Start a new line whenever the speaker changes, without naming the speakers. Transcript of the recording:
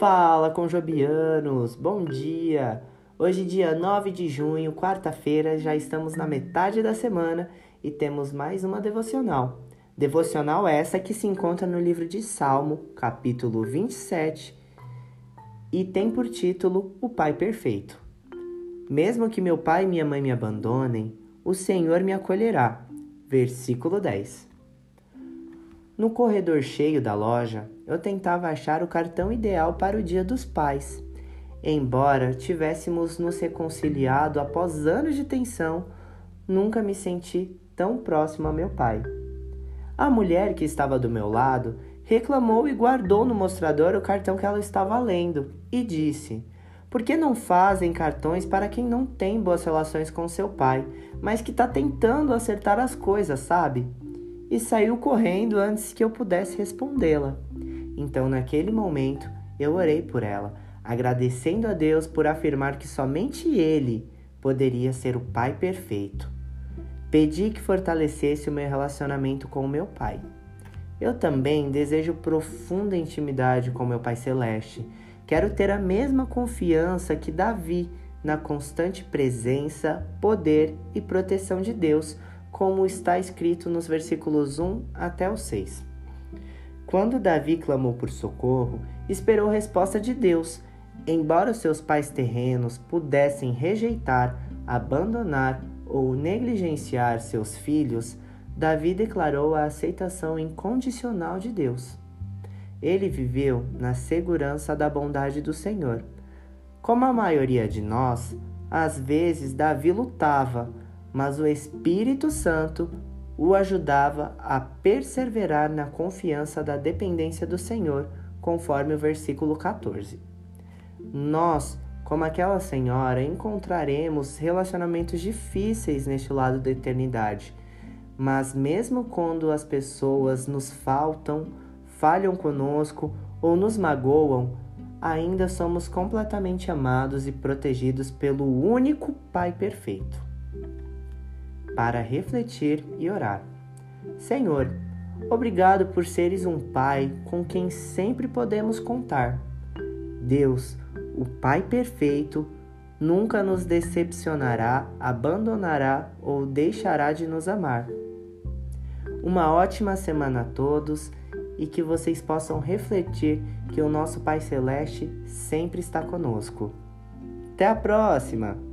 Fala, conjobianos! Bom dia! Hoje, dia 9 de junho, quarta-feira, já estamos na metade da semana e temos mais uma devocional. Devocional essa que se encontra no livro de Salmo, capítulo 27, e tem por título O Pai Perfeito. Mesmo que meu pai e minha mãe me abandonem, o Senhor me acolherá. Versículo 10. No corredor cheio da loja, eu tentava achar o cartão ideal para o Dia dos Pais. Embora tivéssemos nos reconciliado após anos de tensão, nunca me senti tão próximo a meu pai. A mulher que estava do meu lado reclamou e guardou no mostrador o cartão que ela estava lendo e disse: Por que não fazem cartões para quem não tem boas relações com seu pai, mas que está tentando acertar as coisas, sabe? E saiu correndo antes que eu pudesse respondê-la. Então, naquele momento, eu orei por ela, agradecendo a Deus por afirmar que somente Ele poderia ser o Pai perfeito. Pedi que fortalecesse o meu relacionamento com o meu Pai. Eu também desejo profunda intimidade com meu Pai Celeste. Quero ter a mesma confiança que Davi na constante presença, poder e proteção de Deus como está escrito nos versículos 1 até o 6. Quando Davi clamou por socorro, esperou resposta de Deus. Embora os seus pais terrenos pudessem rejeitar, abandonar ou negligenciar seus filhos, Davi declarou a aceitação incondicional de Deus. Ele viveu na segurança da bondade do Senhor. Como a maioria de nós, às vezes Davi lutava, mas o Espírito Santo o ajudava a perseverar na confiança da dependência do Senhor, conforme o versículo 14. Nós, como aquela senhora, encontraremos relacionamentos difíceis neste lado da eternidade, mas mesmo quando as pessoas nos faltam, falham conosco ou nos magoam, ainda somos completamente amados e protegidos pelo único Pai perfeito para refletir e orar. Senhor, obrigado por seres um Pai com quem sempre podemos contar. Deus, o Pai perfeito, nunca nos decepcionará, abandonará ou deixará de nos amar. Uma ótima semana a todos e que vocês possam refletir que o nosso Pai Celeste sempre está conosco. Até a próxima!